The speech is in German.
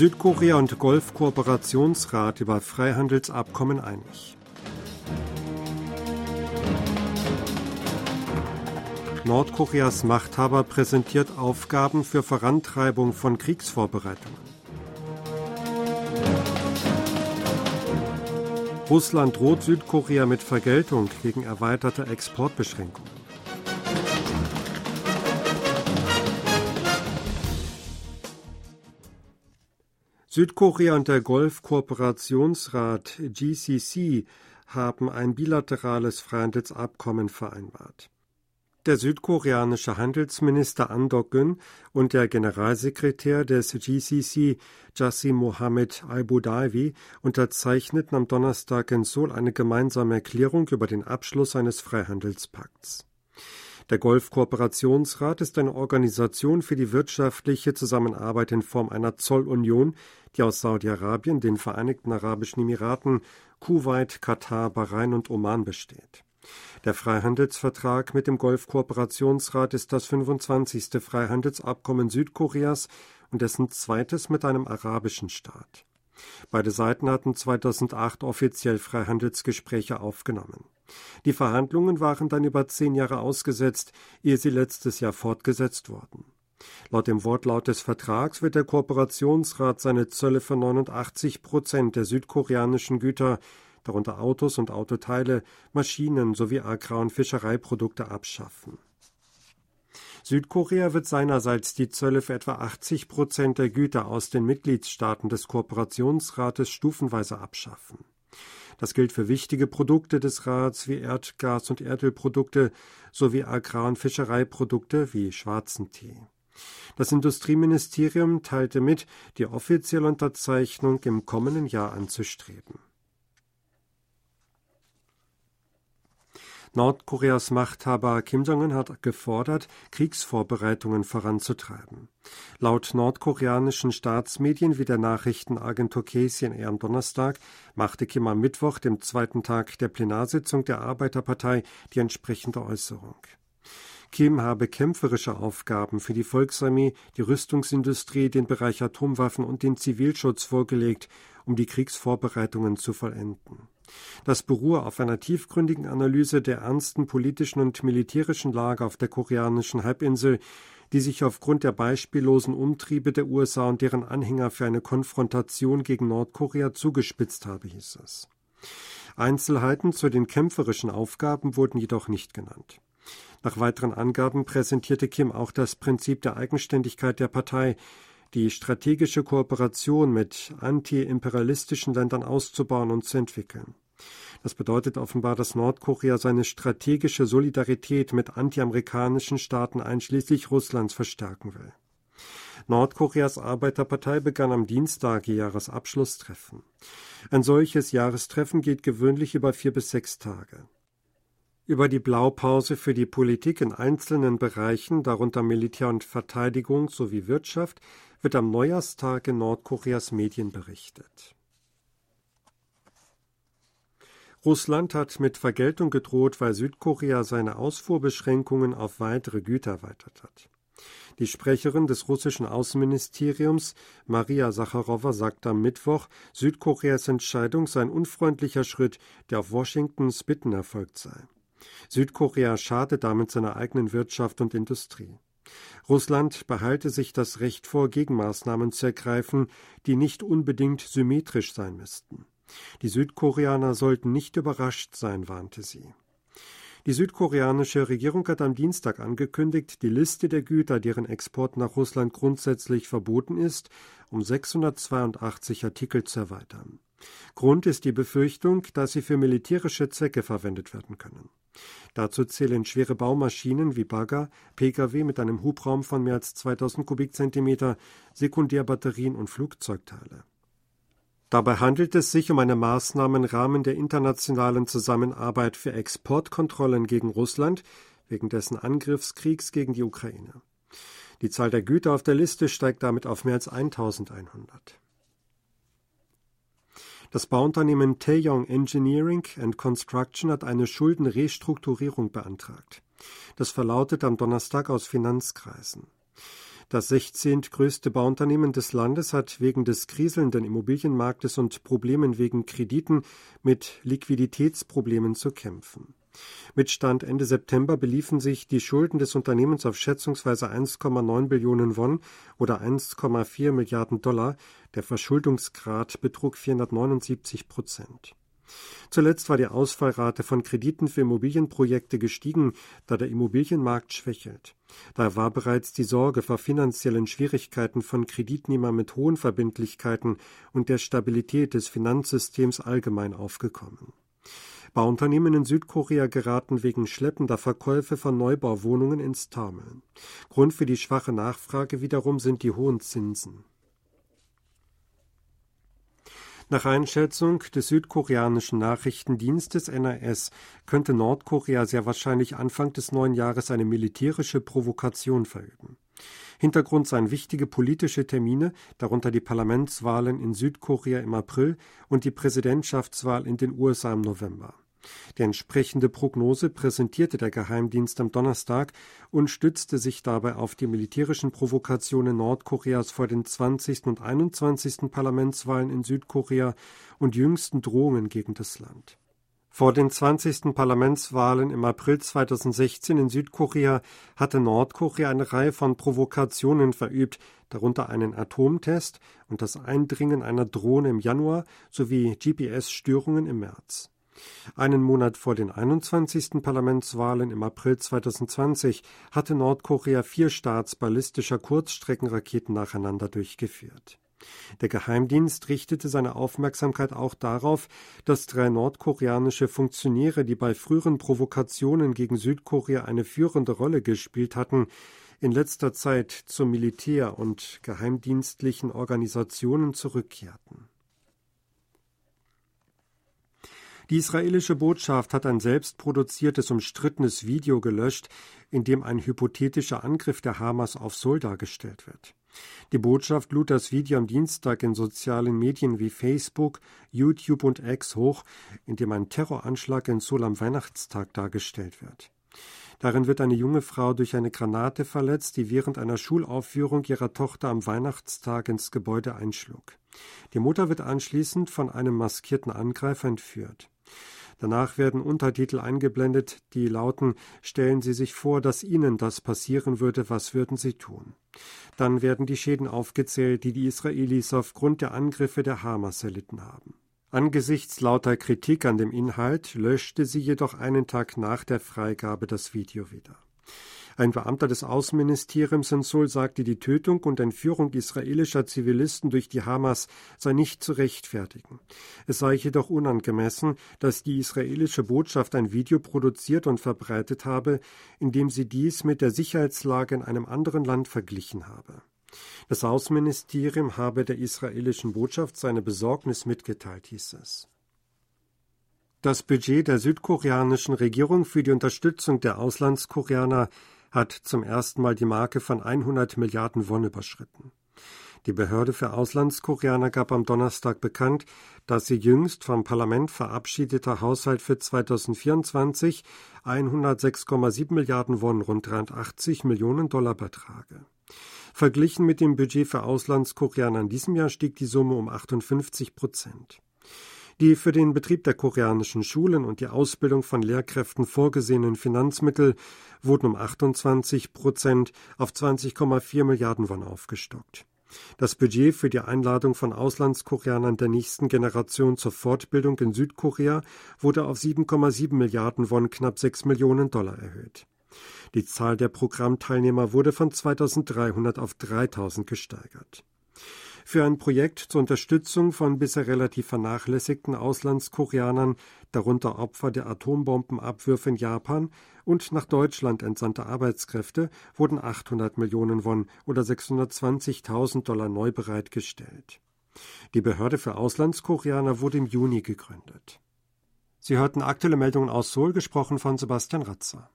Südkorea und Golfkooperationsrat über Freihandelsabkommen einig. Nordkoreas Machthaber präsentiert Aufgaben für Vorantreibung von Kriegsvorbereitungen. Russland droht Südkorea mit Vergeltung gegen erweiterte Exportbeschränkungen. Südkorea und der Golfkooperationsrat GCC haben ein bilaterales Freihandelsabkommen vereinbart. Der südkoreanische Handelsminister An Dok-gun und der Generalsekretär des GCC Jassim Mohammed al-Budawi unterzeichneten am Donnerstag in Seoul eine gemeinsame Erklärung über den Abschluss eines Freihandelspakts. Der Golfkooperationsrat ist eine Organisation für die wirtschaftliche Zusammenarbeit in Form einer Zollunion, die aus Saudi-Arabien, den Vereinigten Arabischen Emiraten, Kuwait, Katar, Bahrain und Oman besteht. Der Freihandelsvertrag mit dem Golfkooperationsrat ist das 25. Freihandelsabkommen Südkoreas und dessen zweites mit einem arabischen Staat. Beide Seiten hatten 2008 offiziell Freihandelsgespräche aufgenommen. Die Verhandlungen waren dann über zehn Jahre ausgesetzt, ehe sie letztes Jahr fortgesetzt wurden. Laut dem Wortlaut des Vertrags wird der Kooperationsrat seine Zölle für 89 Prozent der südkoreanischen Güter, darunter Autos und Autoteile, Maschinen sowie Agrar- und Fischereiprodukte abschaffen. Südkorea wird seinerseits die Zölle für etwa 80 Prozent der Güter aus den Mitgliedstaaten des Kooperationsrates stufenweise abschaffen. Das gilt für wichtige Produkte des Rats wie Erdgas- und Erdölprodukte sowie Agrar- und Fischereiprodukte wie schwarzen Tee. Das Industrieministerium teilte mit, die offizielle Unterzeichnung im kommenden Jahr anzustreben. Nordkoreas Machthaber Kim Jong-un hat gefordert, Kriegsvorbereitungen voranzutreiben. Laut nordkoreanischen Staatsmedien wie der Nachrichtenagentur KCNA am Donnerstag machte Kim am Mittwoch, dem zweiten Tag der Plenarsitzung der Arbeiterpartei, die entsprechende Äußerung. Kim habe kämpferische Aufgaben für die Volksarmee, die Rüstungsindustrie, den Bereich Atomwaffen und den Zivilschutz vorgelegt, um die Kriegsvorbereitungen zu vollenden. Das beruhe auf einer tiefgründigen Analyse der ernsten politischen und militärischen Lage auf der koreanischen Halbinsel, die sich aufgrund der beispiellosen Umtriebe der USA und deren Anhänger für eine Konfrontation gegen Nordkorea zugespitzt habe, hieß es. Einzelheiten zu den kämpferischen Aufgaben wurden jedoch nicht genannt. Nach weiteren Angaben präsentierte Kim auch das Prinzip der Eigenständigkeit der Partei, die strategische Kooperation mit antiimperialistischen Ländern auszubauen und zu entwickeln. Das bedeutet offenbar, dass Nordkorea seine strategische Solidarität mit antiamerikanischen Staaten einschließlich Russlands verstärken will. Nordkoreas Arbeiterpartei begann am Dienstag ihr Jahresabschlusstreffen. Ein solches Jahrestreffen geht gewöhnlich über vier bis sechs Tage. Über die Blaupause für die Politik in einzelnen Bereichen, darunter Militär und Verteidigung sowie Wirtschaft, wird am Neujahrstag in Nordkoreas Medien berichtet. Russland hat mit Vergeltung gedroht, weil Südkorea seine Ausfuhrbeschränkungen auf weitere Güter erweitert hat. Die Sprecherin des russischen Außenministeriums, Maria Sacharowa, sagte am Mittwoch, Südkoreas Entscheidung sei ein unfreundlicher Schritt, der auf Washingtons Bitten erfolgt sei. Südkorea schade damit seiner eigenen Wirtschaft und Industrie. Russland behalte sich das Recht vor, Gegenmaßnahmen zu ergreifen, die nicht unbedingt symmetrisch sein müssten. Die Südkoreaner sollten nicht überrascht sein, warnte sie. Die südkoreanische Regierung hat am Dienstag angekündigt, die Liste der Güter, deren Export nach Russland grundsätzlich verboten ist, um 682 Artikel zu erweitern. Grund ist die Befürchtung, dass sie für militärische Zwecke verwendet werden können. Dazu zählen schwere Baumaschinen wie Bagger, Pkw mit einem Hubraum von mehr als 2000 Kubikzentimeter, Sekundärbatterien und Flugzeugteile. Dabei handelt es sich um eine Maßnahme im Rahmen der internationalen Zusammenarbeit für Exportkontrollen gegen Russland wegen dessen Angriffskriegs gegen die Ukraine. Die Zahl der Güter auf der Liste steigt damit auf mehr als 1100. Das Bauunternehmen Taeyong Engineering and Construction hat eine Schuldenrestrukturierung beantragt. Das verlautet am Donnerstag aus Finanzkreisen. Das 16. größte Bauunternehmen des Landes hat wegen des kriselnden Immobilienmarktes und Problemen wegen Krediten mit Liquiditätsproblemen zu kämpfen. Mit Stand Ende September beliefen sich die Schulden des Unternehmens auf schätzungsweise 1,9 Billionen Won oder 1,4 Milliarden Dollar. Der Verschuldungsgrad betrug 479 Prozent. Zuletzt war die Ausfallrate von Krediten für Immobilienprojekte gestiegen, da der Immobilienmarkt schwächelt. Da war bereits die Sorge vor finanziellen Schwierigkeiten von Kreditnehmern mit hohen Verbindlichkeiten und der Stabilität des Finanzsystems allgemein aufgekommen. Bauunternehmen in Südkorea geraten wegen schleppender Verkäufe von Neubauwohnungen ins Taumeln. Grund für die schwache Nachfrage wiederum sind die hohen Zinsen. Nach Einschätzung des südkoreanischen Nachrichtendienstes NRS könnte Nordkorea sehr wahrscheinlich Anfang des neuen Jahres eine militärische Provokation verüben. Hintergrund seien wichtige politische Termine, darunter die Parlamentswahlen in Südkorea im April und die Präsidentschaftswahl in den USA im November. Die entsprechende Prognose präsentierte der Geheimdienst am Donnerstag und stützte sich dabei auf die militärischen Provokationen Nordkoreas vor den 20. und 21. Parlamentswahlen in Südkorea und jüngsten Drohungen gegen das Land. Vor den 20. Parlamentswahlen im April 2016 in Südkorea hatte Nordkorea eine Reihe von Provokationen verübt, darunter einen Atomtest und das Eindringen einer Drohne im Januar sowie GPS-Störungen im März. Einen Monat vor den 21. Parlamentswahlen im April 2020 hatte Nordkorea vier Starts ballistischer Kurzstreckenraketen nacheinander durchgeführt. Der Geheimdienst richtete seine Aufmerksamkeit auch darauf, dass drei nordkoreanische Funktionäre, die bei früheren Provokationen gegen Südkorea eine führende Rolle gespielt hatten, in letzter Zeit zu Militär- und geheimdienstlichen Organisationen zurückkehrten. Die israelische Botschaft hat ein selbstproduziertes, umstrittenes Video gelöscht, in dem ein hypothetischer Angriff der Hamas auf Seoul dargestellt wird. Die Botschaft lud das Video am Dienstag in sozialen Medien wie Facebook, YouTube und X hoch, in dem ein Terroranschlag in Seoul am Weihnachtstag dargestellt wird. Darin wird eine junge Frau durch eine Granate verletzt, die während einer Schulaufführung ihrer Tochter am Weihnachtstag ins Gebäude einschlug. Die Mutter wird anschließend von einem maskierten Angreifer entführt. Danach werden Untertitel eingeblendet, die lauten Stellen Sie sich vor, dass Ihnen das passieren würde, was würden Sie tun? Dann werden die Schäden aufgezählt, die die Israelis aufgrund der Angriffe der Hamas erlitten haben. Angesichts lauter Kritik an dem Inhalt löschte sie jedoch einen Tag nach der Freigabe das Video wieder. Ein Beamter des Außenministeriums in Seoul sagte, die Tötung und Entführung israelischer Zivilisten durch die Hamas sei nicht zu rechtfertigen. Es sei jedoch unangemessen, dass die israelische Botschaft ein Video produziert und verbreitet habe, in dem sie dies mit der Sicherheitslage in einem anderen Land verglichen habe. Das Außenministerium habe der israelischen Botschaft seine Besorgnis mitgeteilt, hieß es. Das Budget der südkoreanischen Regierung für die Unterstützung der Auslandskoreaner hat zum ersten Mal die Marke von 100 Milliarden Won überschritten. Die Behörde für Auslandskoreaner gab am Donnerstag bekannt, dass sie jüngst vom Parlament verabschiedeter Haushalt für 2024 106,7 Milliarden Won, rund 83 Millionen Dollar betrage. Verglichen mit dem Budget für Auslandskoreaner in diesem Jahr stieg die Summe um 58 Prozent. Die für den Betrieb der koreanischen Schulen und die Ausbildung von Lehrkräften vorgesehenen Finanzmittel wurden um 28 Prozent auf 20,4 Milliarden Won aufgestockt. Das Budget für die Einladung von Auslandskoreanern der nächsten Generation zur Fortbildung in Südkorea wurde auf 7,7 Milliarden Won, knapp 6 Millionen Dollar erhöht. Die Zahl der Programmteilnehmer wurde von 2300 auf 3000 gesteigert. Für ein Projekt zur Unterstützung von bisher relativ vernachlässigten Auslandskoreanern, darunter Opfer der Atombombenabwürfe in Japan und nach Deutschland entsandte Arbeitskräfte, wurden 800 Millionen Won oder 620.000 Dollar neu bereitgestellt. Die Behörde für Auslandskoreaner wurde im Juni gegründet. Sie hörten aktuelle Meldungen aus Seoul, gesprochen von Sebastian Ratzer.